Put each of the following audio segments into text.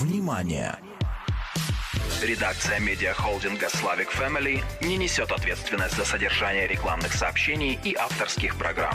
Внимание! Редакция медиахолдинга «Славик Family не несет ответственность за содержание рекламных сообщений и авторских программ.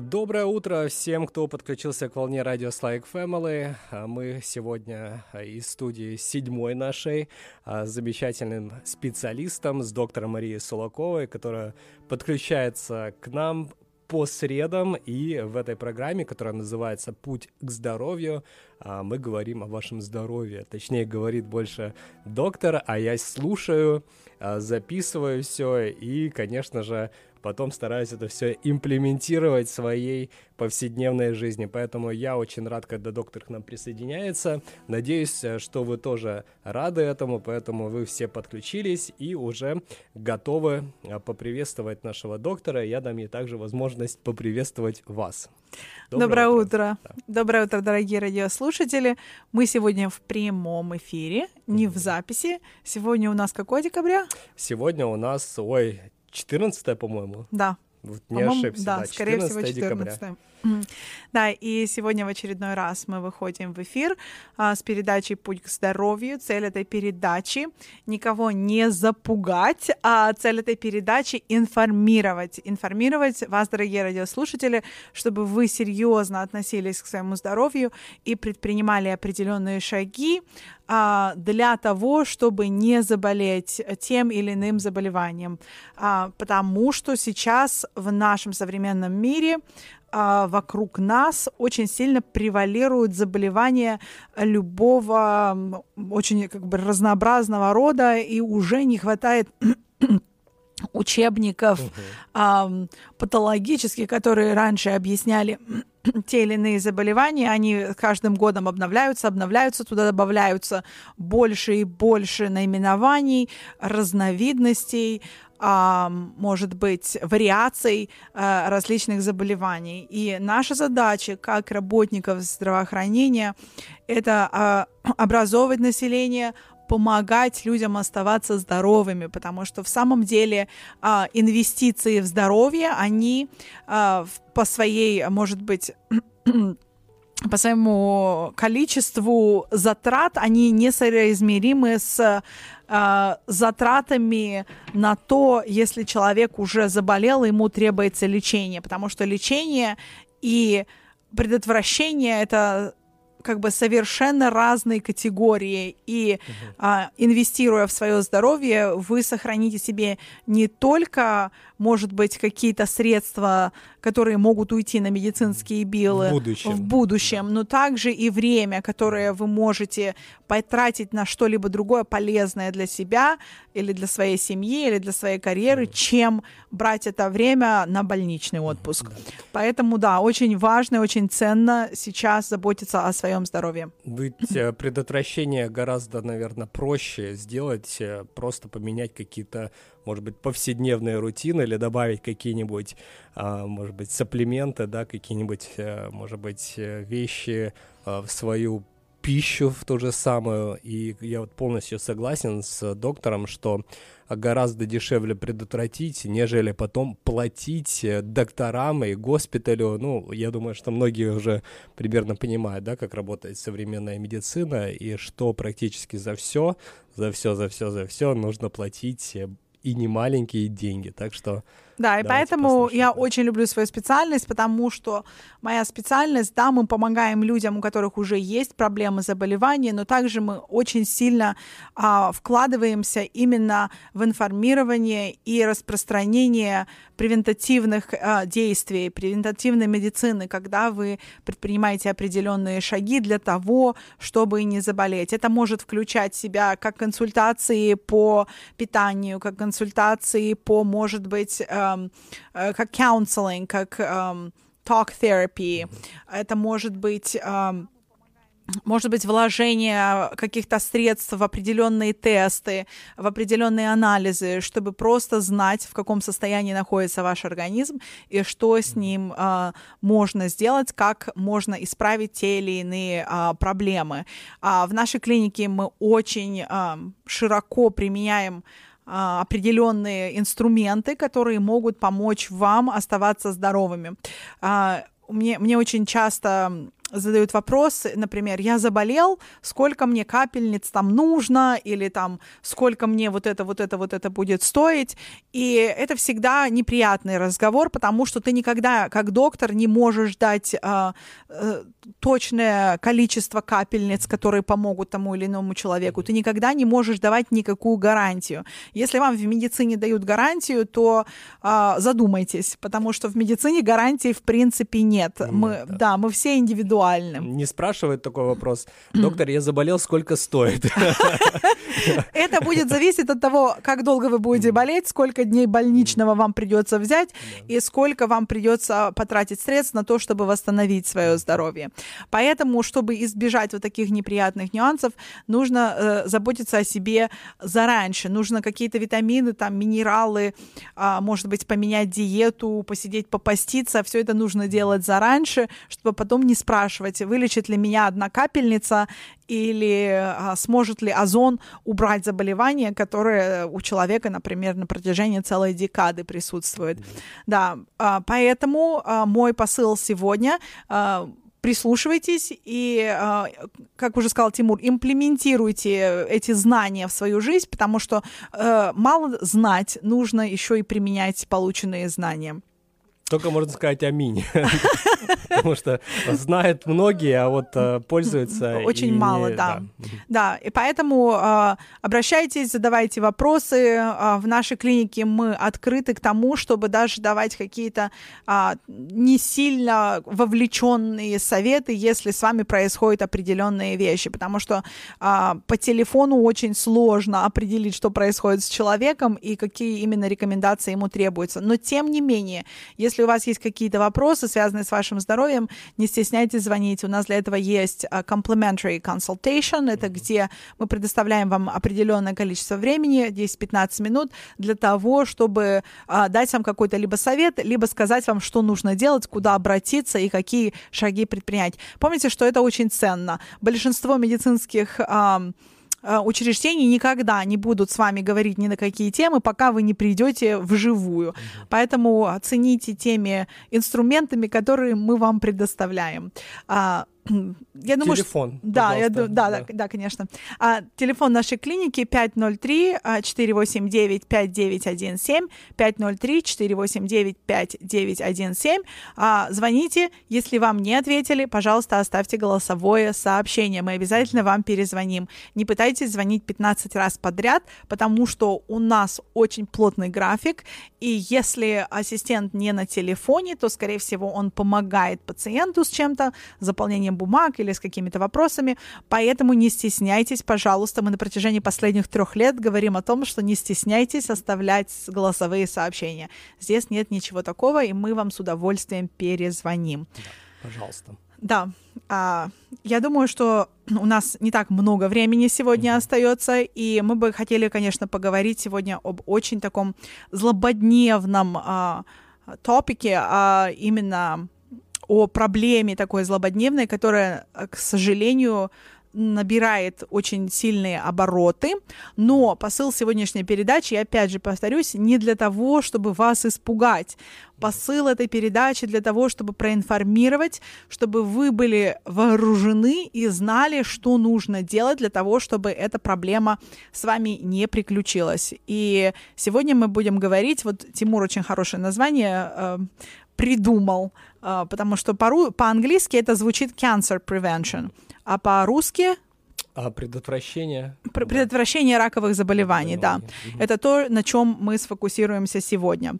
Доброе утро всем, кто подключился к волне радио Слайк Family. А мы сегодня из студии седьмой нашей а, замечательным специалистом с доктором Марией Сулаковой, которая подключается к нам по средам, и в этой программе, которая называется «Путь к здоровью», а, мы говорим о вашем здоровье. Точнее, говорит больше доктор, а я слушаю, а, записываю все и, конечно же, потом стараюсь это все имплементировать в своей повседневной жизни. Поэтому я очень рад, когда доктор к нам присоединяется. Надеюсь, э, что вы тоже рады этому, поэтому вы все подключились и уже готовы э, поприветствовать нашего доктора. Я дам ей также возможность поприветствовать вас. Доброе, Доброе утро. утро. Да. Доброе утро, дорогие радиослушатели. Мы сегодня в прямом эфире, не в записи. Сегодня у нас какой декабря? Сегодня у нас, ой, 14 по-моему. Да. Вот не ошибся, да, да скорее всего 14 декабря. Да, и сегодня в очередной раз мы выходим в эфир а, с передачей «Путь к здоровью». Цель этой передачи — никого не запугать, а цель этой передачи — информировать. Информировать вас, дорогие радиослушатели, чтобы вы серьезно относились к своему здоровью и предпринимали определенные шаги а, для того, чтобы не заболеть тем или иным заболеванием. А, потому что сейчас в нашем современном мире а, вокруг нас очень сильно превалируют заболевания любого очень как бы разнообразного рода, и уже не хватает учебников а, патологических, которые раньше объясняли те или иные заболевания, они каждым годом обновляются, обновляются, туда добавляются больше и больше наименований, разновидностей, а, может быть, вариаций а, различных заболеваний. И наша задача как работников здравоохранения — это а, образовывать население, помогать людям оставаться здоровыми, потому что в самом деле а, инвестиции в здоровье, они по своей, может быть, по своему количеству затрат, они несоизмеримы с э, затратами на то, если человек уже заболел, ему требуется лечение, потому что лечение и предотвращение это как бы совершенно разные категории, и uh-huh. а, инвестируя в свое здоровье, вы сохраните себе не только, может быть, какие-то средства, которые могут уйти на медицинские билы в будущем, в будущем но также и время, которое вы можете потратить на что-либо другое полезное для себя или для своей семьи или для своей карьеры, чем брать это время на больничный отпуск. Uh-huh. Поэтому, да, очень важно и очень ценно сейчас заботиться о своем своем здоровье. Ведь э, предотвращение гораздо, наверное, проще сделать, э, просто поменять какие-то, может быть, повседневные рутины или добавить какие-нибудь, а, может быть, сапплименты, да, какие-нибудь, э, может быть, вещи в свою пищу в ту же самую. И я вот полностью согласен с доктором, что гораздо дешевле предотвратить, нежели потом платить э, докторам и госпиталю. Ну, я думаю, что многие уже примерно понимают, да, как работает современная медицина и что практически за все, за все, за все, за все нужно платить э, и не маленькие деньги. Так что да, и поэтому я очень люблю свою специальность, потому что моя специальность, да, мы помогаем людям, у которых уже есть проблемы, заболевания, но также мы очень сильно а, вкладываемся именно в информирование и распространение превентативных а, действий, превентативной медицины, когда вы предпринимаете определенные шаги для того, чтобы не заболеть. Это может включать в себя как консультации по питанию, как консультации по, может быть, э, как counseling, как um, talk therapy. Это может быть um, может быть, вложение каких-то средств в определенные тесты, в определенные анализы, чтобы просто знать, в каком состоянии находится ваш организм и что с ним э, можно сделать, как можно исправить те или иные э, проблемы. А в нашей клинике мы очень э, широко применяем определенные инструменты, которые могут помочь вам оставаться здоровыми. А, мне, мне очень часто задают вопрос, например, я заболел, сколько мне капельниц там нужно, или там сколько мне вот это, вот это, вот это будет стоить. И это всегда неприятный разговор, потому что ты никогда, как доктор, не можешь дать э, э, точное количество капельниц, которые помогут тому или иному человеку. Ты никогда не можешь давать никакую гарантию. Если вам в медицине дают гарантию, то э, задумайтесь, потому что в медицине гарантии в принципе нет. нет мы, да. да, мы все индивидуальны. Не спрашивают такой вопрос. Доктор, я заболел, сколько стоит? Это будет зависеть от того, как долго вы будете болеть, сколько дней больничного вам придется взять и сколько вам придется потратить средств на то, чтобы восстановить свое здоровье. Поэтому, чтобы избежать вот таких неприятных нюансов, нужно э, заботиться о себе зараньше. Нужно какие-то витамины, там, минералы, э, может быть, поменять диету, посидеть, попаститься. Все это нужно делать зараньше, чтобы потом не спрашивать, вылечит ли меня одна капельница или а, сможет ли озон убрать заболевание, которое у человека, например, на протяжении целой декады присутствует. Да, а, поэтому а, мой посыл сегодня а, прислушивайтесь и, а, как уже сказал Тимур, имплементируйте эти знания в свою жизнь, потому что э, мало знать, нужно еще и применять полученные знания. Только можно сказать аминь. Потому что знают многие, а вот э, пользуются... Очень мало, да. Да, и поэтому э, обращайтесь, задавайте вопросы. Э, в нашей клинике мы открыты к тому, чтобы даже давать какие-то не сильно вовлеченные советы, если с вами происходят определенные вещи. Потому что по телефону очень сложно определить, что происходит с человеком и какие именно рекомендации ему требуются. Но тем не менее, если у вас есть какие-то вопросы, связанные с вашим здоровьем, не стесняйтесь звонить. У нас для этого есть а, complimentary consultation. Это где мы предоставляем вам определенное количество времени, 10-15 минут, для того, чтобы а, дать вам какой-то либо совет, либо сказать вам, что нужно делать, куда обратиться и какие шаги предпринять. Помните, что это очень ценно. Большинство медицинских учреждений никогда не будут с вами говорить ни на какие темы, пока вы не придете вживую. Угу. Поэтому оцените теми инструментами, которые мы вам предоставляем. Я думаю, телефон. Что, да, я, да, да, да, да, конечно. А, телефон нашей клиники 503-489-5917, 503-489-5917. А, звоните, если вам не ответили, пожалуйста, оставьте голосовое сообщение, мы обязательно вам перезвоним. Не пытайтесь звонить 15 раз подряд, потому что у нас очень плотный график, и если ассистент не на телефоне, то, скорее всего, он помогает пациенту с чем-то, заполнением бумаг или с какими-то вопросами. Поэтому не стесняйтесь, пожалуйста. Мы на протяжении последних трех лет говорим о том, что не стесняйтесь оставлять голосовые сообщения. Здесь нет ничего такого, и мы вам с удовольствием перезвоним. Да, пожалуйста. Да. А, я думаю, что у нас не так много времени сегодня mm-hmm. остается, и мы бы хотели, конечно, поговорить сегодня об очень таком злободневном а, топике, а именно о проблеме такой злободневной, которая, э, к сожалению, набирает очень сильные обороты, но посыл сегодняшней передачи, я опять же повторюсь, не для того, чтобы вас испугать. Посыл этой передачи для того, чтобы проинформировать, чтобы вы были вооружены и знали, что нужно делать для того, чтобы эта проблема с вами не приключилась. И сегодня мы будем говорить, вот Тимур очень хорошее название э, придумал, потому что по-английски это звучит cancer prevention, а по-русски а предотвращение? Предотвращение раковых заболеваний, да. Угу. Это то, на чем мы сфокусируемся сегодня.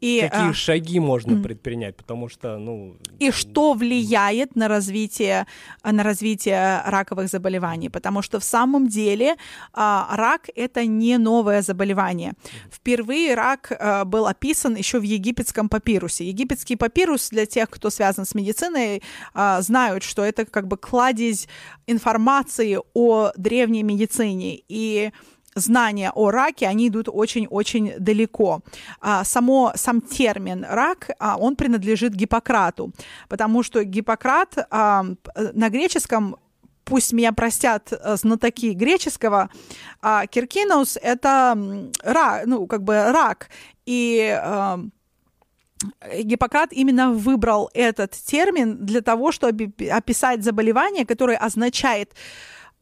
И, Какие а... шаги можно предпринять? Потому что, ну... И что влияет на развитие, на развитие раковых заболеваний? Потому что в самом деле а, рак — это не новое заболевание. Впервые рак а, был описан еще в египетском папирусе. Египетский папирус, для тех, кто связан с медициной, а, знают, что это как бы кладезь информации о древней медицине и знания о раке, они идут очень-очень далеко. А, само, сам термин рак, а, он принадлежит Гиппократу, потому что Гиппократ а, на греческом пусть меня простят э, знатоки греческого, а Киркинус — это рак, ну, как бы рак, и Гиппократ именно выбрал этот термин для того, чтобы описать заболевание, которое означает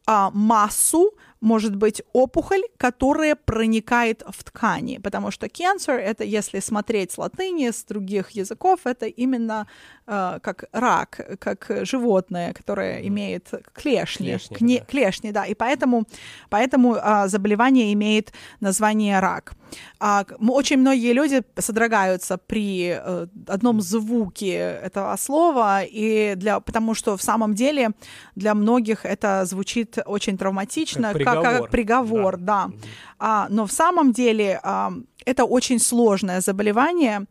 а, массу может быть опухоль, которая проникает в ткани, потому что cancer — это, если смотреть с латыни, с других языков, это именно э, как рак, как животное, которое имеет клешни, клешни, кне, да. клешни да, и поэтому, поэтому э, заболевание имеет название рак. А, очень многие люди содрогаются при э, одном звуке этого слова, и для, потому что в самом деле для многих это звучит очень травматично, как приговор. Как, приговор, да. да. А, но в самом деле а, это очень сложное заболевание.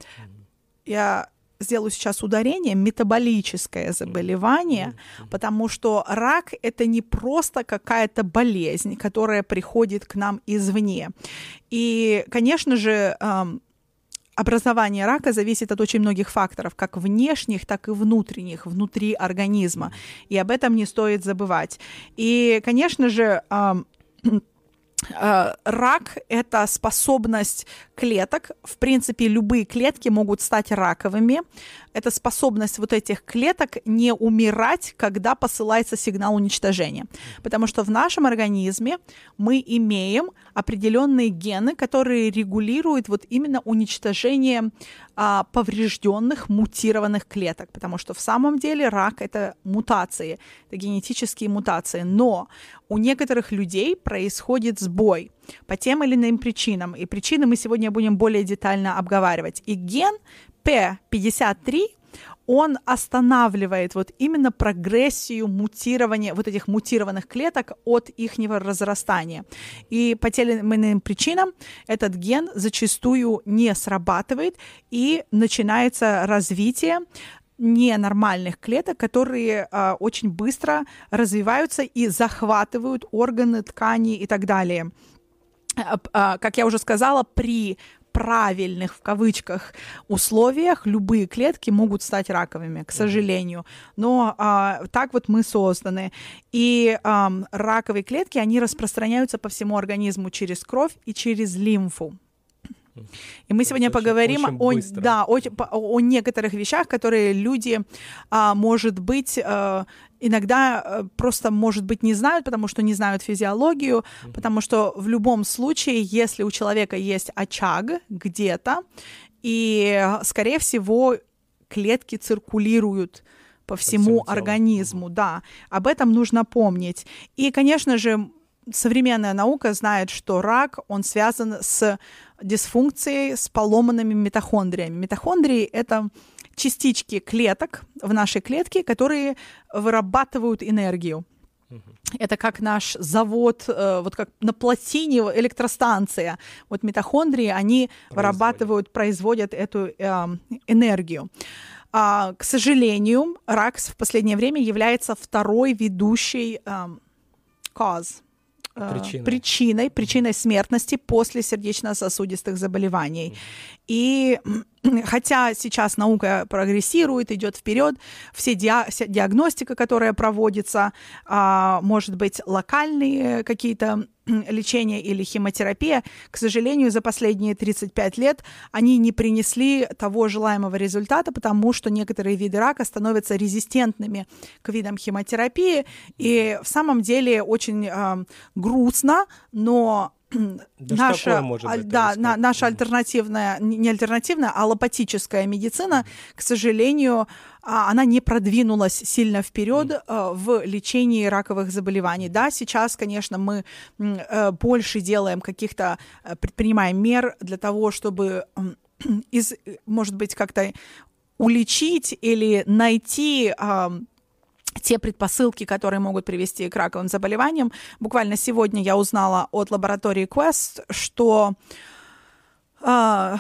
Я сделаю сейчас ударение, метаболическое заболевание, потому что рак — это не просто какая-то болезнь, которая приходит к нам извне. И, конечно же, образование рака зависит от очень многих факторов, как внешних, так и внутренних, внутри организма. И об этом не стоит забывать. И, конечно же, рак — это способность клеток. В принципе, любые клетки могут стать раковыми. Это способность вот этих клеток не умирать, когда посылается сигнал уничтожения. Потому что в нашем организме мы имеем определенные гены, которые регулируют вот именно уничтожение а, поврежденных, мутированных клеток. Потому что в самом деле рак — это мутации, это генетические мутации. Но у некоторых людей происходит сбой по тем или иным причинам. И причины мы сегодня будем более детально обговаривать. И ген P53 он останавливает вот именно прогрессию мутирования вот этих мутированных клеток от их разрастания. И по тем или иным причинам этот ген зачастую не срабатывает и начинается развитие ненормальных клеток, которые а, очень быстро развиваются и захватывают органы, ткани и так далее. А, а, как я уже сказала, при правильных в кавычках условиях любые клетки могут стать раковыми, к сожалению. Но а, так вот мы созданы. И а, раковые клетки, они распространяются по всему организму через кровь и через лимфу. И мы сегодня очень, поговорим очень о, да, о, о некоторых вещах, которые люди, а, может быть, а, иногда а, просто, может быть, не знают, потому что не знают физиологию, mm-hmm. потому что в любом случае, если у человека есть очаг где-то, и, скорее всего, клетки циркулируют по всему по организму, mm-hmm. да, об этом нужно помнить. И, конечно же, современная наука знает, что рак, он связан с дисфункцией, с поломанными митохондриями. Митохондрии — это частички клеток в нашей клетке, которые вырабатывают энергию. Это как наш завод, э, вот как на плотине электростанция. Вот митохондрии, они производят. вырабатывают, производят эту э, энергию. А, к сожалению, рак в последнее время является второй ведущей э, cause Э, причиной. причиной, причиной смертности после сердечно-сосудистых заболеваний. И хотя сейчас наука прогрессирует, идет вперед, все диа вся диагностика, которая проводится, а, может быть, локальные какие-то лечения или химиотерапия, к сожалению, за последние 35 лет они не принесли того желаемого результата, потому что некоторые виды рака становятся резистентными к видам химиотерапии. И в самом деле очень э, грустно, но да наша, может быть, да, на, наша альтернативная, не альтернативная, а аллопатическая медицина, к сожалению, а, она не продвинулась сильно вперед mm. в лечении раковых заболеваний. Да, сейчас, конечно, мы э, больше делаем каких-то, э, предпринимаем мер для того, чтобы из, может быть, как-то уличить или найти те предпосылки, которые могут привести к раковым заболеваниям. Буквально сегодня я узнала от лаборатории Quest, что э,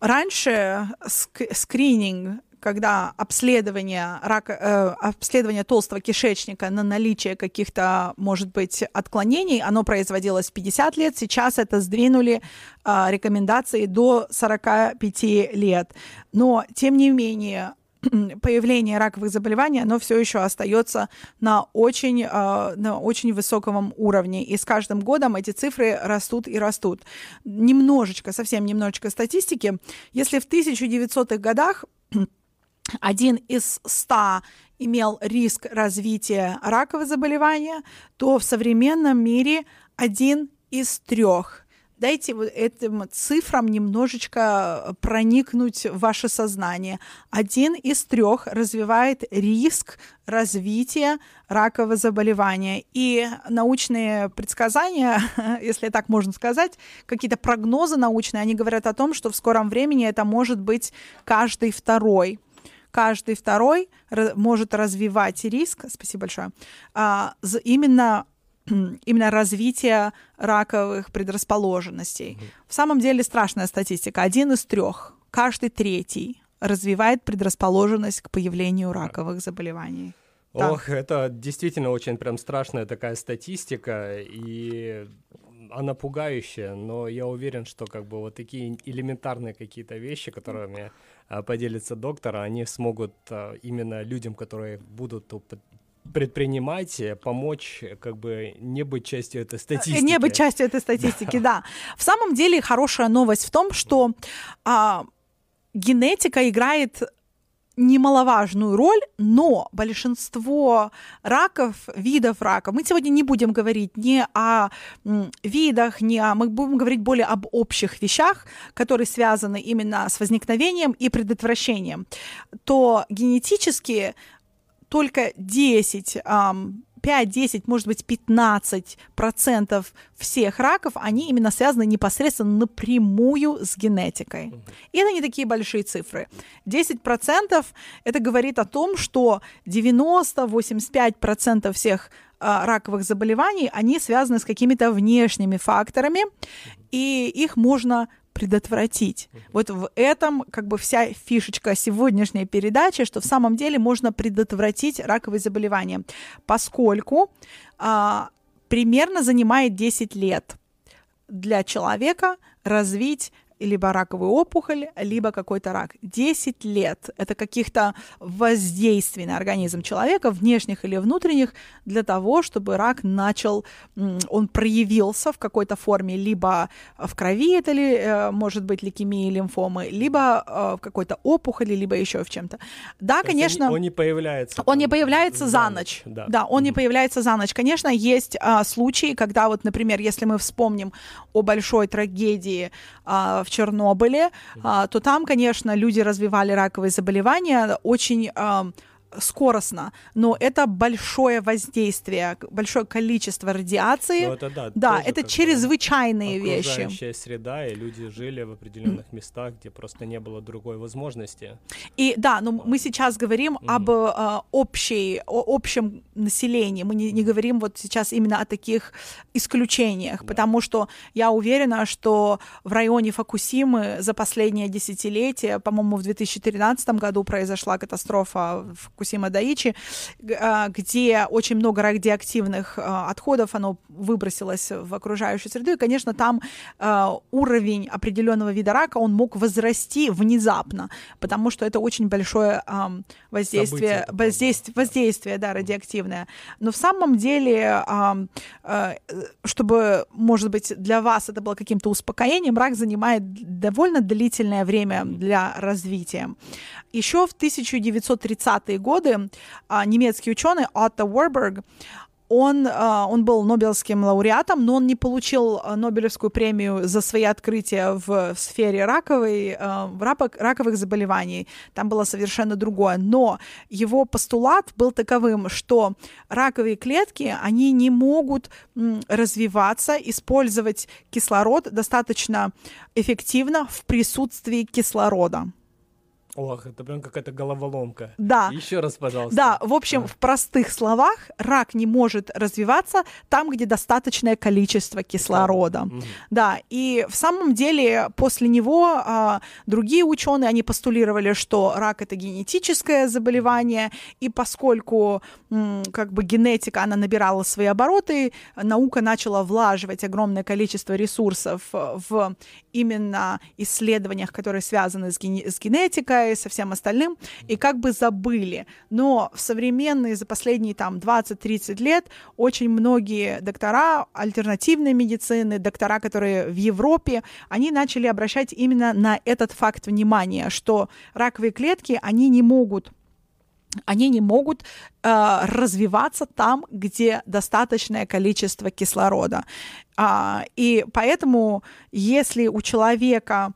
раньше ск- скрининг когда обследование, рака, э, обследование толстого кишечника на наличие каких-то, может быть, отклонений, оно производилось 50 лет, сейчас это сдвинули э, рекомендации до 45 лет. Но, тем не менее, появление раковых заболеваний, оно все еще остается на очень, э, на очень высоком уровне. И с каждым годом эти цифры растут и растут. Немножечко, совсем немножечко статистики. Если в 1900-х годах один из ста имел риск развития ракового заболевания, то в современном мире один из трех дайте вот этим цифрам немножечко проникнуть в ваше сознание. Один из трех развивает риск развития ракового заболевания. И научные предсказания, если так можно сказать, какие-то прогнозы научные, они говорят о том, что в скором времени это может быть каждый второй каждый второй может развивать риск, спасибо большое, а, именно именно развития раковых предрасположенностей. В самом деле страшная статистика. Один из трех, каждый третий развивает предрасположенность к появлению раковых заболеваний. Ох, да. это действительно очень прям страшная такая статистика, и она пугающая, но я уверен, что как бы вот такие элементарные какие-то вещи, которыми а, поделится доктор, они смогут а, именно людям, которые будут предпринимать, помочь, как бы не быть частью этой статистики. Не быть частью этой статистики, да. В самом деле хорошая новость в том, что а, генетика играет немаловажную роль, но большинство раков, видов рака, мы сегодня не будем говорить ни о видах, ни о... Мы будем говорить более об общих вещах, которые связаны именно с возникновением и предотвращением, то генетически только 10, 5, 10, может быть, 15 процентов всех раков, они именно связаны непосредственно напрямую с генетикой. И это не такие большие цифры. 10 процентов это говорит о том, что 90-85 процентов всех а, раковых заболеваний, они связаны с какими-то внешними факторами, и их можно предотвратить. Вот в этом как бы вся фишечка сегодняшней передачи, что в самом деле можно предотвратить раковые заболевания, поскольку а, примерно занимает 10 лет для человека развить либо раковую опухоль, либо какой-то рак. 10 лет — это каких-то воздействий на организм человека, внешних или внутренних, для того, чтобы рак начал, он проявился в какой-то форме, либо в крови это ли, э, может быть лейкемия, лимфомы, либо э, в какой-то опухоли, либо еще в чем-то. Да, То конечно... Он, он не появляется. Он не появляется за ночь. Да, да он mm-hmm. не появляется за ночь. Конечно, есть а, случаи, когда вот, например, если мы вспомним о большой трагедии а, в Чернобыле, а, то там, конечно, люди развивали раковые заболевания. Очень скоростно, но это большое воздействие, большое количество радиации. Ну, это, да, да это чрезвычайные вещи. Окружающая среда, и люди жили в определенных местах, где просто не было другой возможности. И да, но мы сейчас говорим mm-hmm. об э, общей, о, общем населении, мы не, не говорим вот сейчас именно о таких исключениях, да. потому что я уверена, что в районе Фукусимы за последнее десятилетие, по-моему, в 2013 году произошла катастрофа в Фукусиме, Фукусима Даичи, а, где очень много радиоактивных а, отходов, оно выбросилось в окружающую среду, и, конечно, там а, уровень определенного вида рака, он мог возрасти внезапно, потому что это очень большое воздействие, воздействие, воздействие, да, радиоактивное. Но в самом деле, чтобы, может быть, для вас это было каким-то успокоением, рак занимает довольно длительное время для развития. Еще в 1930-е годы а, немецкий ученый Отто Warburg он, а, он был Нобелевским лауреатом, но он не получил а, Нобелевскую премию за свои открытия в сфере раковой, раковых заболеваний. Там было совершенно другое. Но его постулат был таковым, что раковые клетки, они не могут развиваться, использовать кислород достаточно эффективно в присутствии кислорода. Ох, это прям какая-то головоломка. Да. Еще раз, пожалуйста. Да, в общем, а. в простых словах, рак не может развиваться там, где достаточное количество кислорода. Угу. Да, и в самом деле после него а, другие ученые, они постулировали, что рак это генетическое заболевание, и поскольку м, как бы генетика, она набирала свои обороты, наука начала влаживать огромное количество ресурсов в именно исследованиях, которые связаны с, ген- с генетикой, диабетикой, со всем остальным, и как бы забыли. Но в современные, за последние там 20-30 лет, очень многие доктора альтернативной медицины, доктора, которые в Европе, они начали обращать именно на этот факт внимания, что раковые клетки, они не могут они не могут э, развиваться там, где достаточное количество кислорода. А, и поэтому, если у человека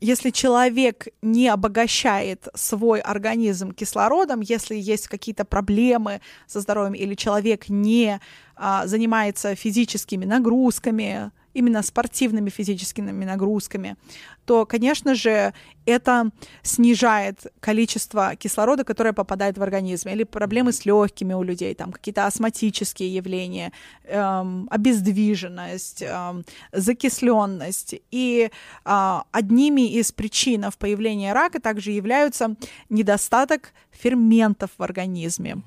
если человек не обогащает свой организм кислородом, если есть какие-то проблемы со здоровьем или человек не а, занимается физическими нагрузками, именно спортивными физическими нагрузками, то, конечно же, это снижает количество кислорода, которое попадает в организм, или проблемы с легкими у людей, там какие-то астматические явления, эм, обездвиженность, эм, закисленность. И э, одними из причин появления рака также являются недостаток ферментов в организме.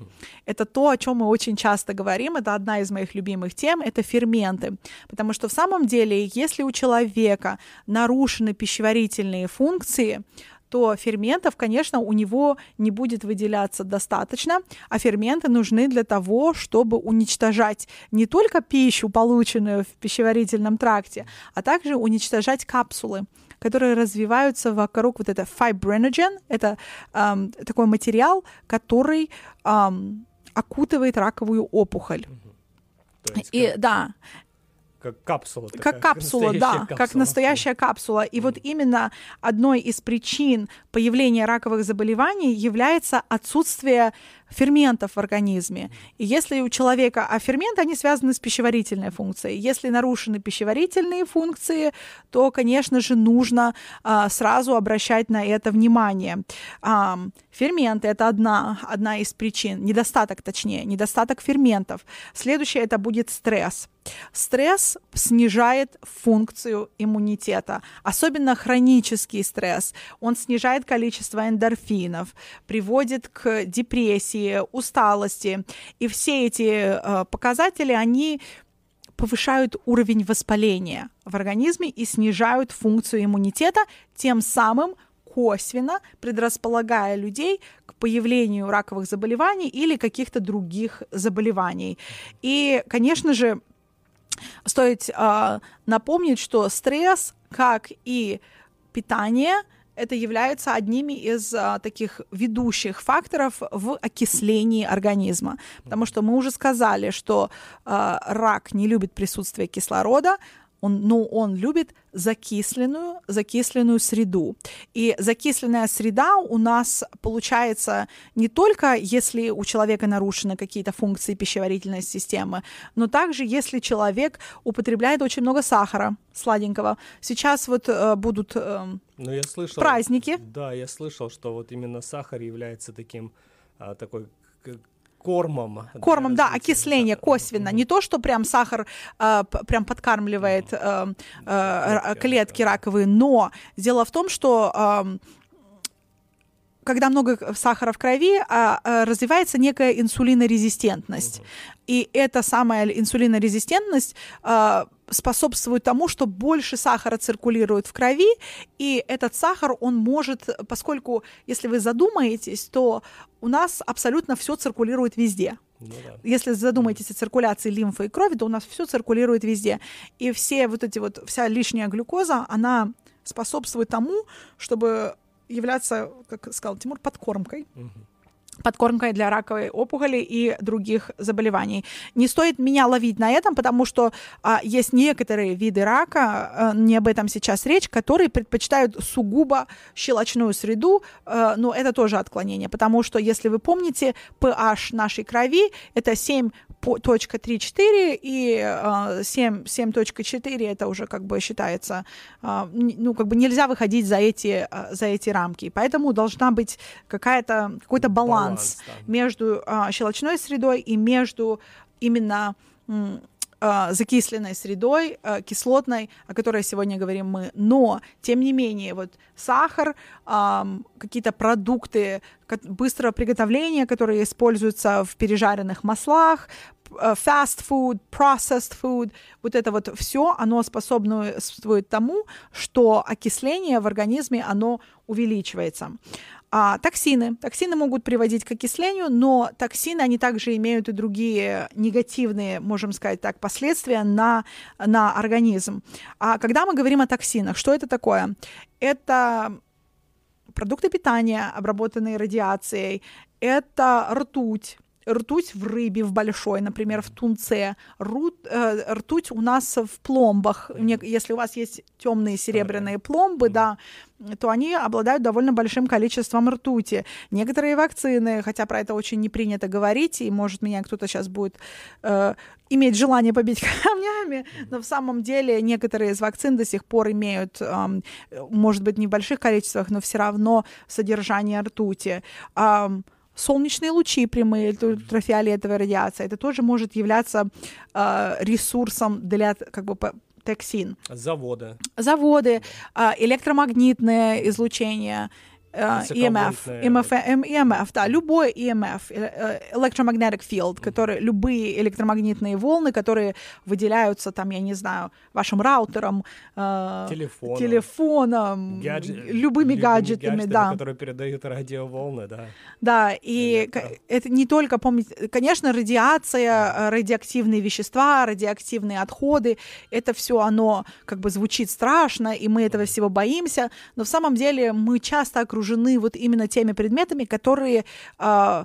Это то, о чем мы очень часто говорим, это одна из моих любимых тем, это ферменты. Потому что в самом деле, если у человека нарушены пищеварительные функции, то ферментов, конечно, у него не будет выделяться достаточно, а ферменты нужны для того, чтобы уничтожать не только пищу, полученную в пищеварительном тракте, а также уничтожать капсулы которые развиваются вокруг вот это fibrinogen, это эм, такой материал, который эм, окутывает раковую опухоль. И да, как капсула. Такая, как капсула, да, капсула. как настоящая капсула. И mm. вот именно одной из причин появления раковых заболеваний является отсутствие ферментов в организме. И если у человека, а ферменты, они связаны с пищеварительной функцией. Если нарушены пищеварительные функции, то, конечно же, нужно а, сразу обращать на это внимание. А, ферменты – это одна, одна из причин, недостаток, точнее, недостаток ферментов. Следующее – это будет стресс. Стресс снижает функцию иммунитета, особенно хронический стресс. Он снижает количество эндорфинов, приводит к депрессии, усталости. И все эти э, показатели, они повышают уровень воспаления в организме и снижают функцию иммунитета, тем самым косвенно предрасполагая людей к появлению раковых заболеваний или каких-то других заболеваний. И, конечно же, стоит э, напомнить, что стресс, как и питание, это является одними из а, таких ведущих факторов в окислении организма. Потому что мы уже сказали, что а, рак не любит присутствие кислорода, он, но он любит закисленную, закисленную среду. И закисленная среда у нас получается не только если у человека нарушены какие-то функции пищеварительной системы, но также если человек употребляет очень много сахара сладенького. Сейчас вот э, будут э, ну, я слышал, праздники. Да, я слышал, что вот именно сахар является таким а, такой кормом. Кормом, да, окисление косвенно. Не то, что прям сахар э, прям подкармливает э, э, клетки раковые, но дело в том, что э, когда много сахара в крови, а, а, развивается некая инсулинорезистентность. И эта самая инсулинорезистентность а, способствует тому, что больше сахара циркулирует в крови, и этот сахар, он может, поскольку, если вы задумаетесь, то у нас абсолютно все циркулирует везде. Ну, да. Если задумаетесь о циркуляции лимфы и крови, то у нас все циркулирует везде. И все вот эти вот, вся лишняя глюкоза, она способствует тому, чтобы являться, как сказал Тимур, подкормкой. Угу подкормкой для раковой опухоли и других заболеваний. Не стоит меня ловить на этом, потому что а, есть некоторые виды рака, а, не об этом сейчас речь, которые предпочитают сугубо щелочную среду, а, но это тоже отклонение, потому что, если вы помните, pH нашей крови это 7 точка 3,4 и э, 7, 7.4 это уже как бы считается, э, ну, как бы нельзя выходить за эти, э, за эти рамки. Поэтому должна быть какая-то, какой-то баланс, баланс да. между щелочной средой и между именно закисленной средой, э, кислотной, о которой сегодня говорим мы. Но, тем не менее, вот сахар, э, какие-то продукты быстрого приготовления, которые используются в пережаренных маслах, fast food, processed food, вот это вот все, оно способствует тому, что окисление в организме, оно увеличивается. А, токсины. Токсины могут приводить к окислению, но токсины, они также имеют и другие негативные, можем сказать так, последствия на, на организм. А когда мы говорим о токсинах, что это такое? Это продукты питания, обработанные радиацией, это ртуть, ртуть в рыбе, в большой, например, в тунце, рут, э, ртуть у нас в пломбах. Если у вас есть темные серебряные пломбы, да, то они обладают довольно большим количеством ртути. Некоторые вакцины, хотя про это очень не принято говорить, и, может, меня кто-то сейчас будет э, иметь желание побить камнями, но в самом деле некоторые из вакцин до сих пор имеют, э, может быть, не в больших количествах, но все равно содержание ртути. Э, солнечные лучи прямые, ультрафиолетовая радиация, это тоже может являться э, ресурсом для как бы токсин. Заводы. Заводы, э, электромагнитное излучение, EMF, EMF, EMF, да, любой EMF, electromagnetic field, которые, любые электромагнитные волны, которые выделяются там, я не знаю, вашим раутером, телефоном, телефоном гадж... любыми гаджетами, гаджетами, да. которые передают радиоволны, да. Да, и Электро. это не только, помните, конечно, радиация, радиоактивные вещества, радиоактивные отходы, это все оно как бы звучит страшно, и мы этого всего боимся, но в самом деле мы часто окружены окружены вот именно теми предметами, которые э,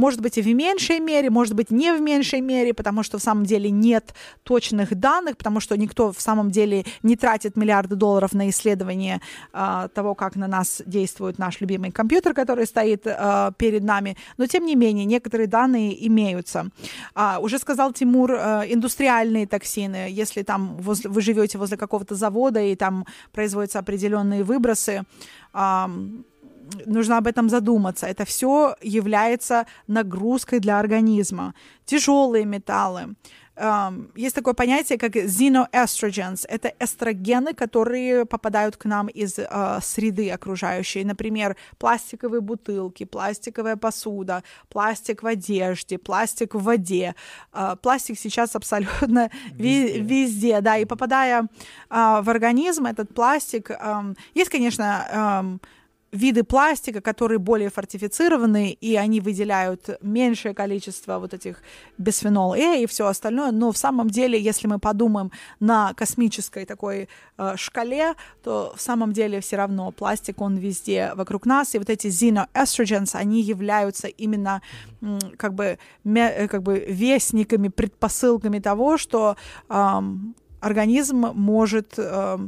может быть, и в меньшей мере, может быть, не в меньшей мере, потому что в самом деле нет точных данных, потому что никто в самом деле не тратит миллиарды долларов на исследование э, того, как на нас действует наш любимый компьютер, который стоит э, перед нами. Но, тем не менее, некоторые данные имеются. А, уже сказал Тимур, э, индустриальные токсины, если там возле, вы живете возле какого-то завода и там производятся определенные выбросы, нужно об этом задуматься. Это все является нагрузкой для организма. Тяжелые металлы. Есть такое понятие, как xenoestrogens. Это эстрогены, которые попадают к нам из uh, среды окружающей. Например, пластиковые бутылки, пластиковая посуда, пластик в одежде, пластик в воде. Uh, пластик сейчас абсолютно везде, везде да. И попадая uh, в организм, этот пластик... Um, есть, конечно... Виды пластика, которые более фортифицированы, и они выделяют меньшее количество вот этих бисфенол Э и все остальное, но в самом деле, если мы подумаем на космической такой э, шкале, то в самом деле все равно пластик, он везде вокруг нас, и вот эти xenoestrogens, они являются именно как бы, э, как бы вестниками, предпосылками того, что э, организм может э,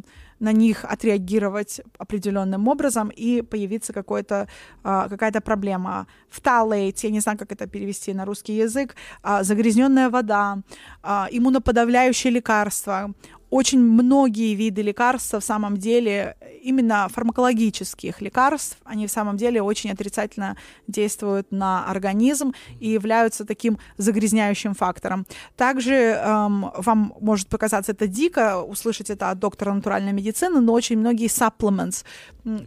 на них отреагировать определенным образом и появиться какой-то, а, какая-то проблема. Фталейт, я не знаю, как это перевести на русский язык, а, загрязненная вода, а, иммуноподавляющие лекарства, очень многие виды лекарств в самом деле, именно фармакологических лекарств, они в самом деле очень отрицательно действуют на организм и являются таким загрязняющим фактором. Также эм, вам может показаться это дико, услышать это от доктора натуральной медицины, но очень многие supplements,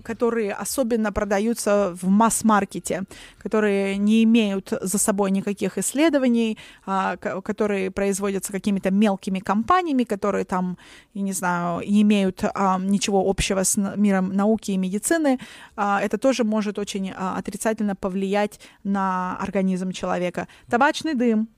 которые особенно продаются в масс-маркете, которые не имеют за собой никаких исследований, э, которые производятся какими-то мелкими компаниями, которые там я не знаю, не имеют а, ничего общего с миром науки и медицины, а, это тоже может очень а, отрицательно повлиять на организм человека. Табачный дым,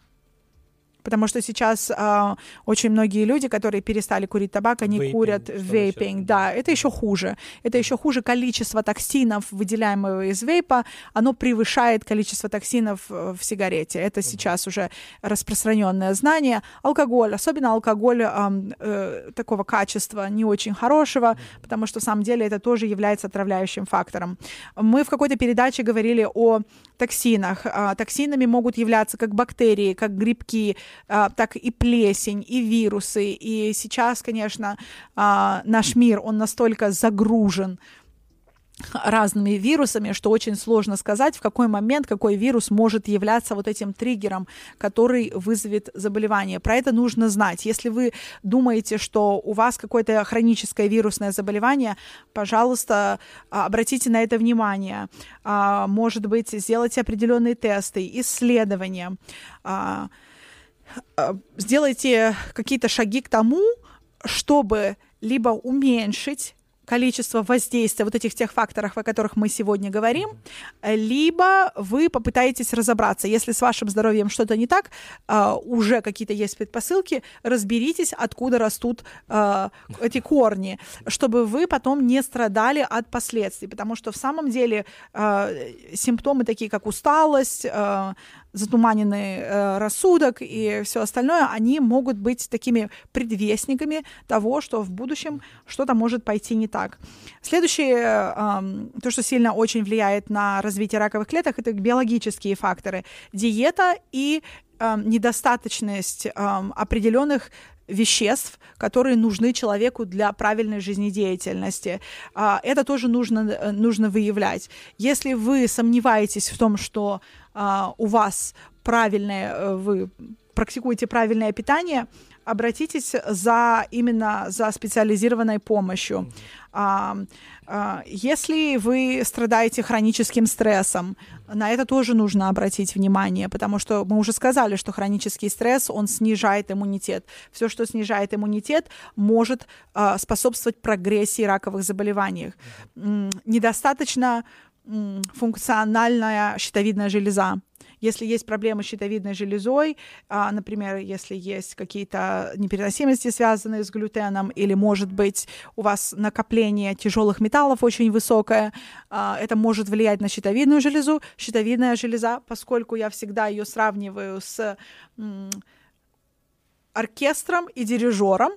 потому что сейчас э, очень многие люди, которые перестали курить табак, они вейпинг, курят вейпинг. Да, это еще хуже. Это еще хуже. Количество токсинов, выделяемого из вейпа, оно превышает количество токсинов в сигарете. Это сейчас уже распространенное знание. Алкоголь, особенно алкоголь э, э, такого качества не очень хорошего, потому что в самом деле это тоже является отравляющим фактором. Мы в какой-то передаче говорили о токсинах. Э, токсинами могут являться как бактерии, как грибки, а, так и плесень, и вирусы. И сейчас, конечно, а, наш мир, он настолько загружен разными вирусами, что очень сложно сказать, в какой момент какой вирус может являться вот этим триггером, который вызовет заболевание. Про это нужно знать. Если вы думаете, что у вас какое-то хроническое вирусное заболевание, пожалуйста, обратите на это внимание. А, может быть, сделайте определенные тесты, исследования э, сделайте какие-то шаги к тому, чтобы либо уменьшить количество воздействия вот этих тех факторов, о которых мы сегодня говорим, либо вы попытаетесь разобраться, если с вашим здоровьем что-то не так, э, уже какие-то есть предпосылки, разберитесь, откуда растут э, эти корни, чтобы вы потом не страдали от последствий, потому что в самом деле э, симптомы такие, как усталость, затуманенный э, рассудок и все остальное, они могут быть такими предвестниками того, что в будущем что-то может пойти не так. Следующее, э, то, что сильно очень влияет на развитие раковых клеток, это биологические факторы. Диета и недостаточность э, определенных веществ, которые нужны человеку для правильной жизнедеятельности. А, это тоже нужно, э, нужно выявлять. Если вы сомневаетесь в том, что а, у вас правильное, э, вы практикуете правильное питание, обратитесь за именно за специализированной помощью. А, а, если вы страдаете хроническим стрессом, на это тоже нужно обратить внимание, потому что мы уже сказали, что хронический стресс, он снижает иммунитет. Все, что снижает иммунитет, может а, способствовать прогрессии раковых заболеваний. Недостаточно функциональная щитовидная железа. Если есть проблемы с щитовидной железой, а, например, если есть какие-то непереносимости, связанные с глютеном, или, может быть, у вас накопление тяжелых металлов очень высокое, а, это может влиять на щитовидную железу. Щитовидная железа, поскольку я всегда ее сравниваю с оркестром и дирижером,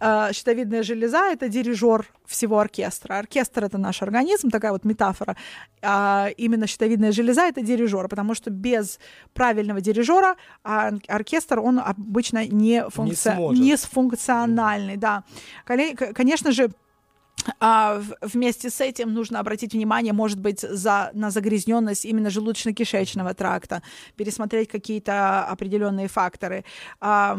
Uh, щитовидная железа — это дирижер всего оркестра. Оркестр — это наш организм, такая вот метафора. А именно щитовидная железа — это дирижер, потому что без правильного дирижера а оркестр, он обычно не, функци... не, не функциональный. Да. Конечно же, а вместе с этим нужно обратить внимание, может быть, за, на загрязненность именно желудочно-кишечного тракта, пересмотреть какие-то определенные факторы. А,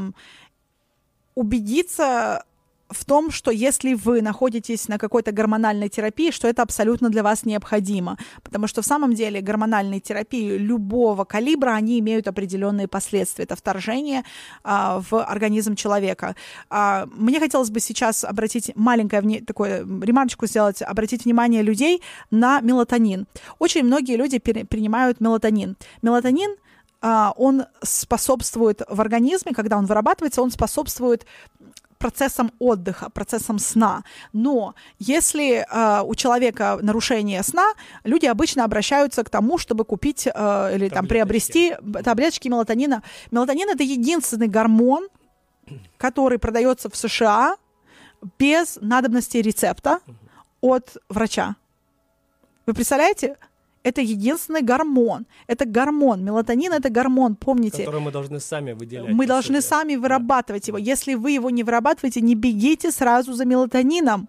убедиться в том, что если вы находитесь на какой-то гормональной терапии, что это абсолютно для вас необходимо. Потому что в самом деле гормональные терапии любого калибра, они имеют определенные последствия. Это вторжение а, в организм человека. А, мне хотелось бы сейчас обратить маленькое вне, такое ремарочку сделать, обратить внимание людей на мелатонин. Очень многие люди пере, принимают мелатонин. Мелатонин он способствует в организме, когда он вырабатывается, он способствует процессом отдыха, процессом сна. Но если э, у человека нарушение сна, люди обычно обращаются к тому, чтобы купить э, или там приобрести таблеточки мелатонина. Мелатонин это единственный гормон, который продается в США без надобности рецепта от врача. Вы представляете? Это единственный гормон. Это гормон. Мелатонин это гормон, помните? Который мы должны сами выделять. Мы должны себе. сами вырабатывать да. его. Если вы его не вырабатываете, не бегите сразу за мелатонином.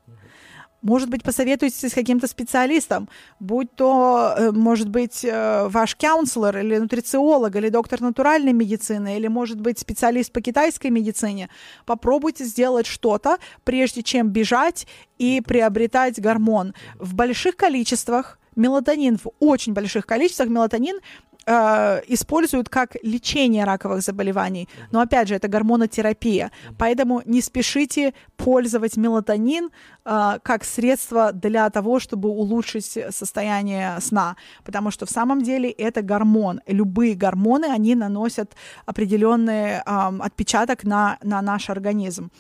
Может быть, посоветуйтесь с каким-то специалистом, будь то, э, может быть, э, ваш каунселор или нутрициолог, или доктор натуральной медицины, или, может быть, специалист по китайской медицине. Попробуйте сделать что-то, прежде чем бежать и приобретать гормон. В больших количествах мелатонин в очень больших количествах, мелатонин э, используют как лечение раковых заболеваний. Но опять же, это гормонотерапия. Поэтому не спешите пользовать мелатонин э, как средство для того, чтобы улучшить состояние сна. Потому что в самом деле это гормон. Любые гормоны, они наносят определенный э, отпечаток на, на наш организм.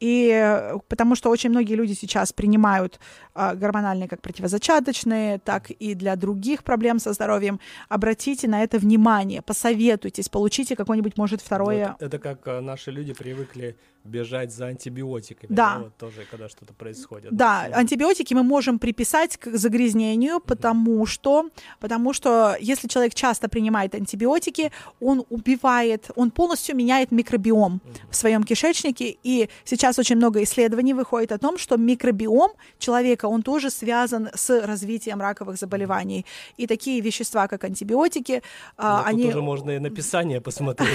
И э, потому что очень многие люди сейчас принимают э, гормональные как противозачаточные, так и для других проблем со здоровьем. Обратите на это внимание, посоветуйтесь, получите какое-нибудь, может, второе... Вот это как э, наши люди привыкли бежать за антибиотиками, да. да вот тоже, когда что-то происходит. Да, да, антибиотики мы можем приписать к загрязнению, потому mm-hmm. что, потому что если человек часто принимает антибиотики, он убивает, он полностью меняет микробиом mm-hmm. в своем кишечнике, и сейчас очень много исследований выходит о том, что микробиом человека, он тоже связан с развитием раковых заболеваний, и такие вещества, как антибиотики, а, Но они... Тут уже можно и написание посмотреть,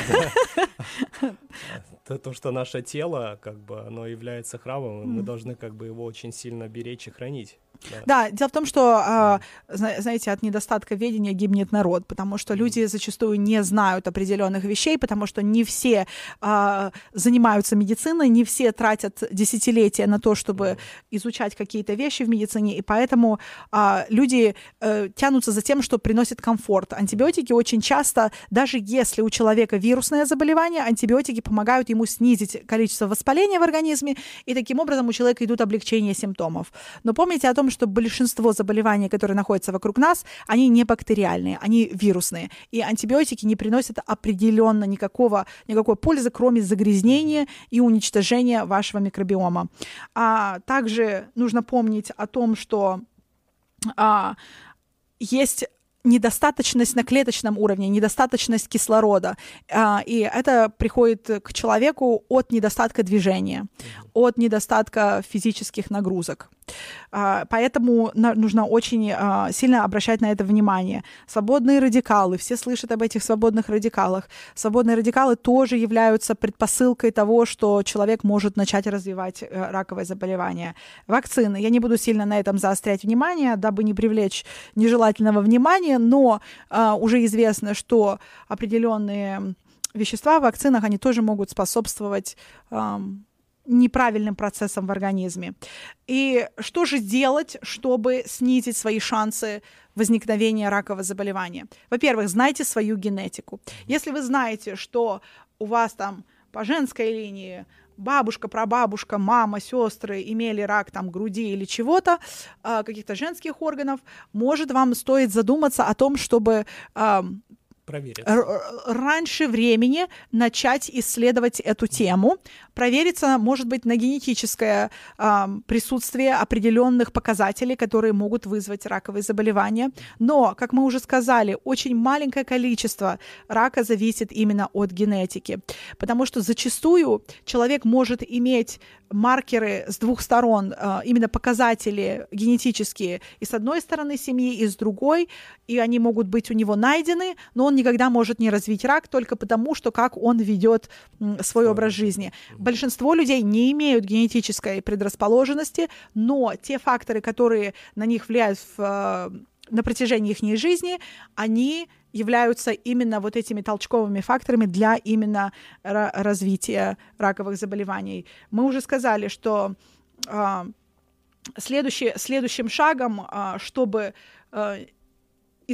то, что наше тело, как бы, оно является храмом, mm. мы должны как бы его очень сильно беречь и хранить. Да, дело в том, что, а, знаете, от недостатка ведения гибнет народ, потому что люди зачастую не знают определенных вещей, потому что не все а, занимаются медициной, не все тратят десятилетия на то, чтобы изучать какие-то вещи в медицине, и поэтому а, люди э, тянутся за тем, что приносит комфорт. Антибиотики очень часто, даже если у человека вирусное заболевание, антибиотики помогают ему снизить количество воспаления в организме, и таким образом у человека идут облегчения симптомов. Но помните о том, что большинство заболеваний, которые находятся вокруг нас, они не бактериальные, они вирусные. И антибиотики не приносят определенно никакого, никакой пользы, кроме загрязнения и уничтожения вашего микробиома. А также нужно помнить о том, что а, есть недостаточность на клеточном уровне, недостаточность кислорода. А, и это приходит к человеку от недостатка движения, от недостатка физических нагрузок. А, поэтому нужно очень а, сильно обращать на это внимание. Свободные радикалы, все слышат об этих свободных радикалах. Свободные радикалы тоже являются предпосылкой того, что человек может начать развивать э, раковое заболевание. Вакцины. Я не буду сильно на этом заострять внимание, дабы не привлечь нежелательного внимания, но а, уже известно, что определенные вещества в вакцинах, они тоже могут способствовать неправильным процессом в организме. И что же делать, чтобы снизить свои шансы возникновения ракового заболевания? Во-первых, знайте свою генетику. Если вы знаете, что у вас там по женской линии бабушка, прабабушка, мама, сестры имели рак там груди или чего-то, а, каких-то женских органов, может вам стоит задуматься о том, чтобы провериться. раньше времени начать исследовать эту тему, провериться, может быть, на генетическое э, присутствие определенных показателей, которые могут вызвать раковые заболевания. Но, как мы уже сказали, очень маленькое количество рака зависит именно от генетики, потому что зачастую человек может иметь маркеры с двух сторон, э, именно показатели генетические и с одной стороны семьи, и с другой, и они могут быть у него найдены, но он никогда может не развить рак только потому, что как он ведет свой образ жизни. Большинство людей не имеют генетической предрасположенности, но те факторы, которые на них влияют в, э, на протяжении их жизни, они являются именно вот этими толчковыми факторами для именно развития раковых заболеваний. Мы уже сказали, что э, следующий, следующим шагом, э, чтобы э,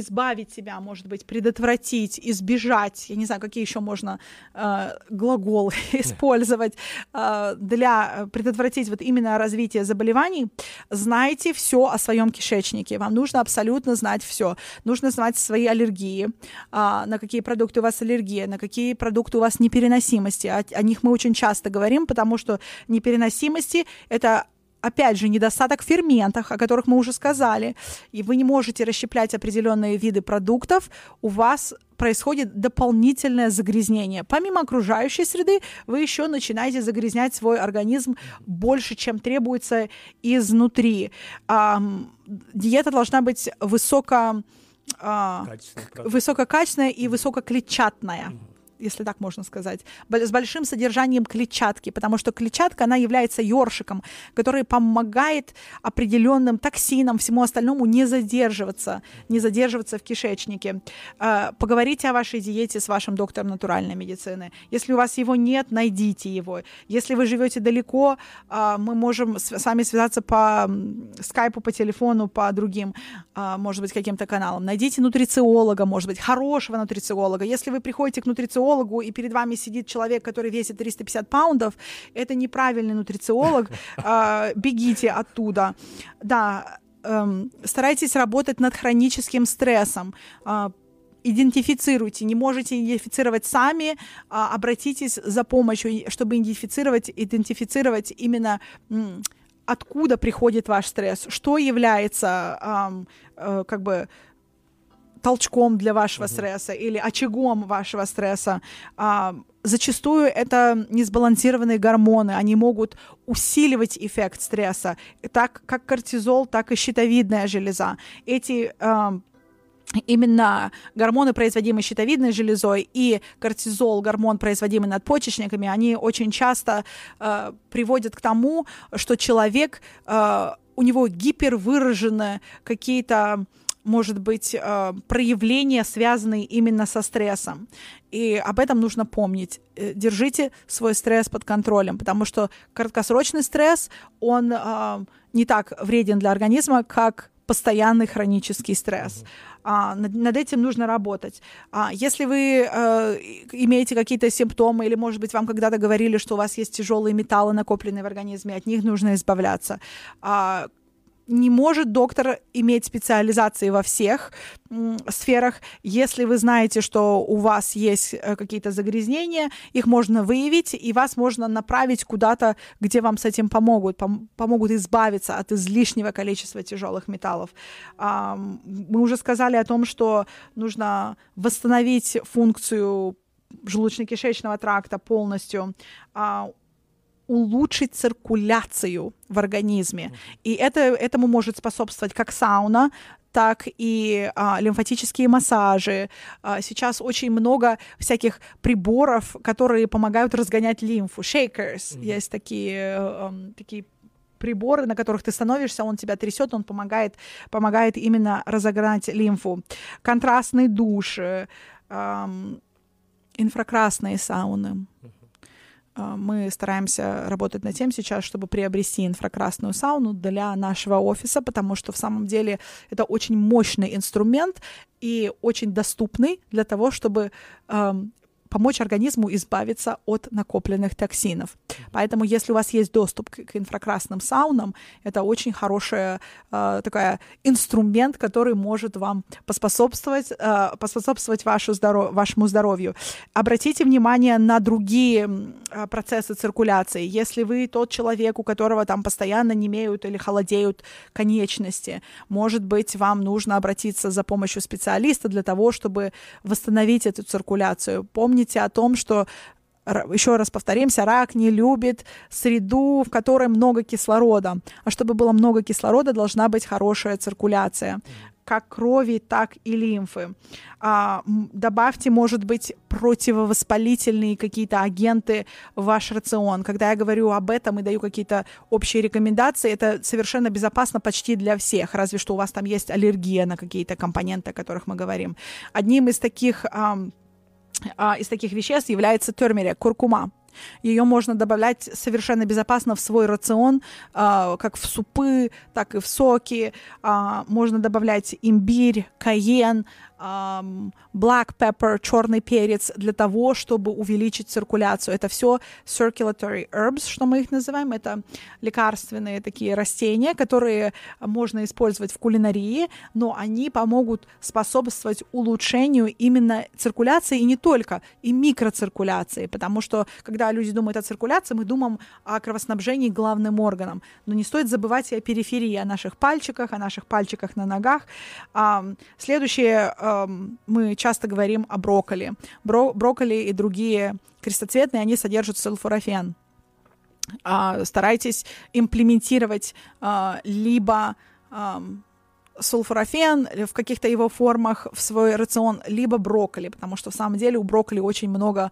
избавить себя, может быть, предотвратить, избежать, я не знаю, какие еще можно э, глаголы использовать э, для предотвратить вот именно развитие заболеваний, знайте все о своем кишечнике. Вам нужно абсолютно знать все. Нужно знать свои аллергии, э, на какие продукты у вас аллергия, на какие продукты у вас непереносимости. О, о них мы очень часто говорим, потому что непереносимости это опять же, недостаток в ферментах, о которых мы уже сказали, и вы не можете расщеплять определенные виды продуктов, у вас происходит дополнительное загрязнение. Помимо окружающей среды, вы еще начинаете загрязнять свой организм больше, чем требуется изнутри. А, диета должна быть высоко, а, высококачественная и высококлетчатная если так можно сказать, с большим содержанием клетчатки, потому что клетчатка, она является ёршиком, который помогает определенным токсинам, всему остальному не задерживаться, не задерживаться в кишечнике. А, поговорите о вашей диете с вашим доктором натуральной медицины. Если у вас его нет, найдите его. Если вы живете далеко, а, мы можем с вами связаться по скайпу, по телефону, по другим, а, может быть, каким-то каналам. Найдите нутрициолога, может быть, хорошего нутрициолога. Если вы приходите к нутрициологу, нутрициологу, и перед вами сидит человек, который весит 350 паундов, это неправильный нутрициолог, а, бегите оттуда. Да, эм, старайтесь работать над хроническим стрессом, а, идентифицируйте, не можете идентифицировать сами, а, обратитесь за помощью, чтобы идентифицировать, идентифицировать именно откуда приходит ваш стресс, что является э, как бы толчком для вашего uh-huh. стресса или очагом вашего стресса. А, зачастую это несбалансированные гормоны, они могут усиливать эффект стресса, так как кортизол, так и щитовидная железа. Эти а, именно гормоны, производимые щитовидной железой, и кортизол, гормон, производимый надпочечниками, они очень часто э, приводят к тому, что человек э, у него гипервыражены какие-то может быть, э, проявления, связанные именно со стрессом. И об этом нужно помнить. Э, держите свой стресс под контролем, потому что краткосрочный стресс, он э, не так вреден для организма, как постоянный хронический стресс. А, над, над этим нужно работать. А, если вы э, имеете какие-то симптомы, или, может быть, вам когда-то говорили, что у вас есть тяжелые металлы, накопленные в организме, от них нужно избавляться. А, не может доктор иметь специализации во всех сферах. Если вы знаете, что у вас есть э, какие-то загрязнения, их можно выявить, и вас можно направить куда-то, где вам с этим помогут, пом- помогут избавиться от излишнего количества тяжелых металлов. А, мы уже сказали о том, что нужно восстановить функцию желудочно-кишечного тракта полностью. А, улучшить циркуляцию в организме. И это, этому может способствовать как сауна, так и а, лимфатические массажи. А, сейчас очень много всяких приборов, которые помогают разгонять лимфу. Shakers mm-hmm. есть такие, а, такие приборы, на которых ты становишься, он тебя трясет, он помогает, помогает именно разогнать лимфу. Контрастный душ, э, инфракрасные сауны. Mm-hmm. А, мы стараемся работать над тем сейчас, чтобы приобрести инфракрасную сауну для нашего офиса, потому что в самом деле это очень мощный инструмент и очень доступный для того, чтобы помочь организму избавиться от накопленных токсинов. Поэтому, если у вас есть доступ к, к инфракрасным саунам, это очень хороший э, такой инструмент, который может вам поспособствовать, э, поспособствовать вашу здоров вашему здоровью. Обратите внимание на другие э, процессы циркуляции. Если вы тот человек, у которого там постоянно не имеют или холодеют конечности, может быть, вам нужно обратиться за помощью специалиста для того, чтобы восстановить эту циркуляцию. Помните, помните о том, что еще раз повторимся, рак не любит среду, в которой много кислорода. А чтобы было много кислорода, должна быть хорошая циркуляция как крови, так и лимфы. А, добавьте, может быть, противовоспалительные какие-то агенты в ваш рацион. Когда я говорю об этом и даю какие-то общие рекомендации, это совершенно безопасно почти для всех, разве что у вас там есть аллергия на какие-то компоненты, о которых мы говорим. Одним из таких а, из таких веществ является термерия, куркума. Ее можно добавлять совершенно безопасно в свой рацион, а, как в супы, так и в соки. А, можно добавлять имбирь, каен, black pepper, черный перец для того, чтобы увеличить циркуляцию. Это все circulatory herbs, что мы их называем. Это лекарственные такие растения, которые можно использовать в кулинарии, но они помогут способствовать улучшению именно циркуляции и не только, и микроциркуляции, потому что когда люди думают о циркуляции, мы думаем о кровоснабжении главным органом, но не стоит забывать и о периферии, о наших пальчиках, о наших пальчиках на ногах. Следующее мы часто говорим о брокколи. Бро брокколи и другие крестоцветные, они содержат сульфурофен. А, старайтесь имплементировать а, либо а, сульфурофен в каких-то его формах в свой рацион, либо брокколи, потому что в самом деле у брокколи очень много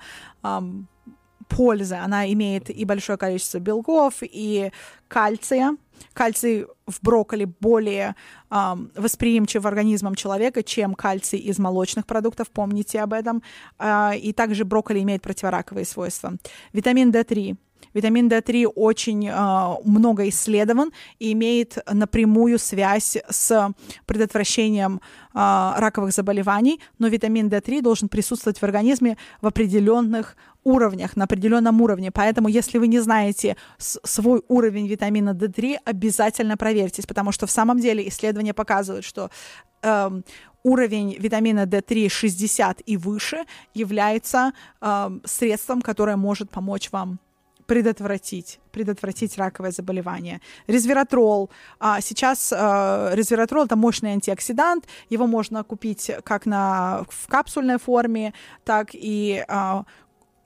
пользы. Она имеет и большое количество белков, и кальция. Кальций в брокколи более э, восприимчив организмом человека, чем кальций из молочных продуктов, помните об этом. Э, и также брокколи имеет противораковые свойства. Витамин D3 Витамин D3 очень э, много исследован и имеет напрямую связь с предотвращением э, раковых заболеваний, но витамин D3 должен присутствовать в организме в определенных уровнях, на определенном уровне. Поэтому, если вы не знаете свой уровень витамина D3, обязательно проверьтесь, потому что в самом деле исследования показывают, что э, уровень витамина D3 60 и выше является э, средством, которое может помочь вам предотвратить, предотвратить раковое заболевание. Резвератрол. А сейчас а, резвератрол это мощный антиоксидант. Его можно купить как на, в капсульной форме, так и а,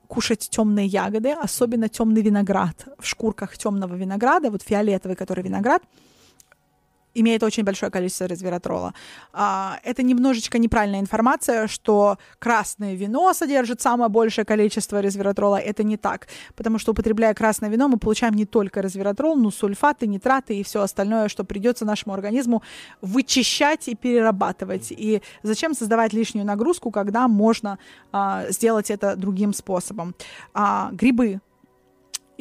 кушать темные ягоды, особенно темный виноград. В шкурках темного винограда, вот фиолетовый, который виноград, имеет очень большое количество resveratroла. А, это немножечко неправильная информация, что красное вино содержит самое большее количество resveratroла. Это не так, потому что употребляя красное вино, мы получаем не только resveratrol, но сульфаты, нитраты и все остальное, что придется нашему организму вычищать и перерабатывать. И зачем создавать лишнюю нагрузку, когда можно а, сделать это другим способом? А, грибы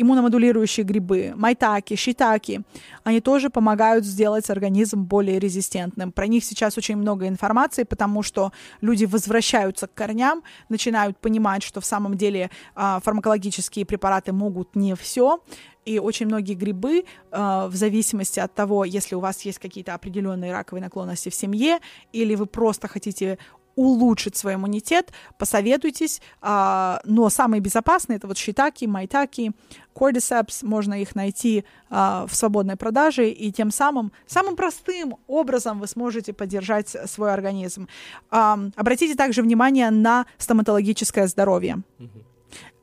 иммуномодулирующие грибы, майтаки, шитаки, они тоже помогают сделать организм более резистентным. Про них сейчас очень много информации, потому что люди возвращаются к корням, начинают понимать, что в самом деле э, фармакологические препараты могут не все, и очень многие грибы, э, в зависимости от того, если у вас есть какие-то определенные раковые наклонности в семье, или вы просто хотите улучшить свой иммунитет, посоветуйтесь. А, но самые безопасные это вот шитаки, майтаки, cordyceps, можно их найти а, в свободной продаже, и тем самым, самым простым образом вы сможете поддержать свой организм. Обратите также внимание на стоматологическое здоровье. Mm-hmm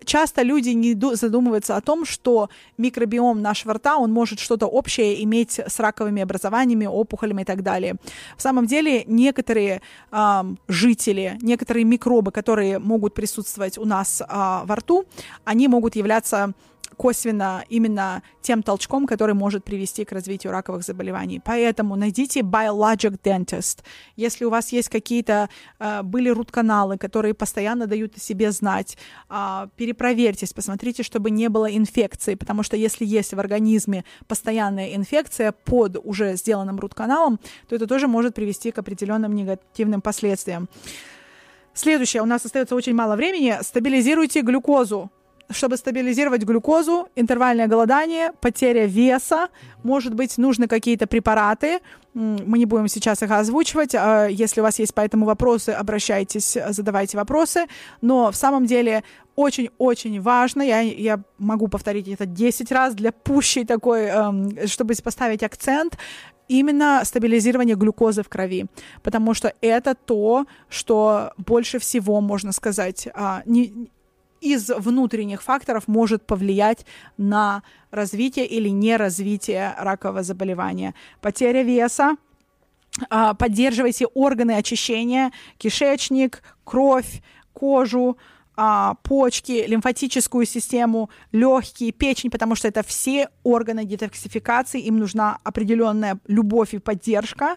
часто люди не задумываются о том, что микробиом нашего рта, он может что-то общее иметь с раковыми образованиями, опухолями и так далее. В самом деле некоторые э, жители, некоторые микробы, которые могут присутствовать у нас э, во рту, они могут являться косвенно именно тем толчком, который может привести к развитию раковых заболеваний. Поэтому найдите biologic dentist. Если у вас есть какие-то э, были рутканалы, которые постоянно дают о себе знать, э, перепроверьтесь, посмотрите, чтобы не было инфекции, потому что если есть в организме постоянная инфекция под уже сделанным рутканалом, то это тоже может привести к определенным негативным последствиям. Следующее, у нас остается очень мало времени. Стабилизируйте глюкозу чтобы стабилизировать глюкозу, интервальное голодание, потеря веса, может быть, нужны какие-то препараты. Мы не будем сейчас их озвучивать. А если у вас есть по этому вопросы, обращайтесь, задавайте вопросы. Но в самом деле очень-очень важно, я, я могу повторить это 10 раз для пущей такой, эм, чтобы поставить акцент, именно стабилизирование глюкозы в крови, потому что это то, что больше всего, можно сказать, а, не, из внутренних факторов может повлиять на развитие или неразвитие ракового заболевания. Потеря веса, а, поддерживайте органы очищения, кишечник, кровь, кожу, а, почки, лимфатическую систему, легкие, печень, потому что это все органы детоксификации, им нужна определенная любовь и поддержка.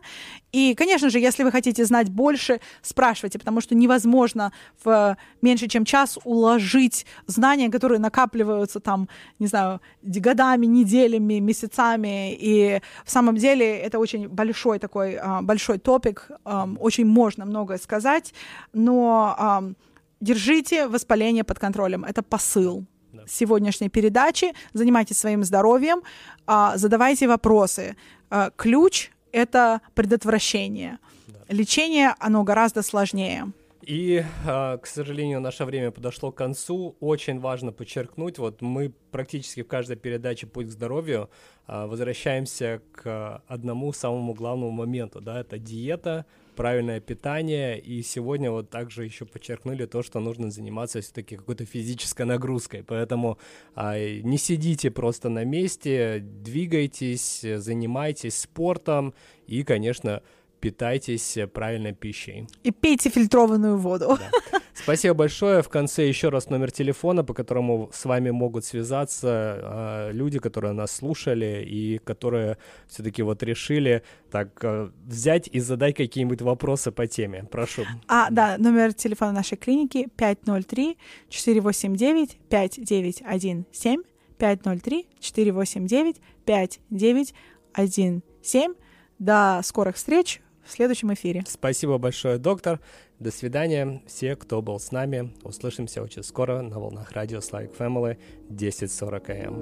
И, конечно же, если вы хотите знать больше, спрашивайте, потому что невозможно в меньше чем час уложить знания, которые накапливаются там, не знаю, годами, неделями, месяцами. И в самом деле это очень большой такой, а, большой топик, очень можно многое сказать, но держите воспаление под контролем. Это посыл да. сегодняшней передачи. Занимайтесь своим здоровьем, а, задавайте вопросы. А, ключ — это предотвращение. Да. Лечение, оно гораздо сложнее. И, а, к сожалению, наше время подошло к концу. Очень важно подчеркнуть, вот мы практически в каждой передаче «Путь к здоровью» возвращаемся к одному самому главному моменту, да, это диета, правильное питание, и сегодня вот также еще подчеркнули то, что нужно заниматься все-таки какой-то физической нагрузкой, поэтому а, не сидите просто на месте, двигайтесь, занимайтесь спортом. И, конечно, питайтесь правильной пищей. И пейте фильтрованную воду. Да. Спасибо большое. В конце еще раз номер телефона, по которому с вами могут связаться э, люди, которые нас слушали и которые все-таки вот решили так э, взять и задать какие-нибудь вопросы по теме. Прошу. А, да, номер телефона нашей клиники 503 489 5917 503 489 5917. До скорых встреч в следующем эфире. Спасибо большое, доктор. До свидания. Все, кто был с нами, услышимся очень скоро на волнах радио Slavic Family 1040 АМ.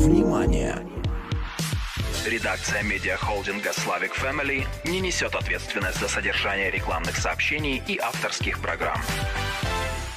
Внимание! Редакция медиахолдинга Slavic Family не несет ответственность за содержание рекламных сообщений и авторских программ.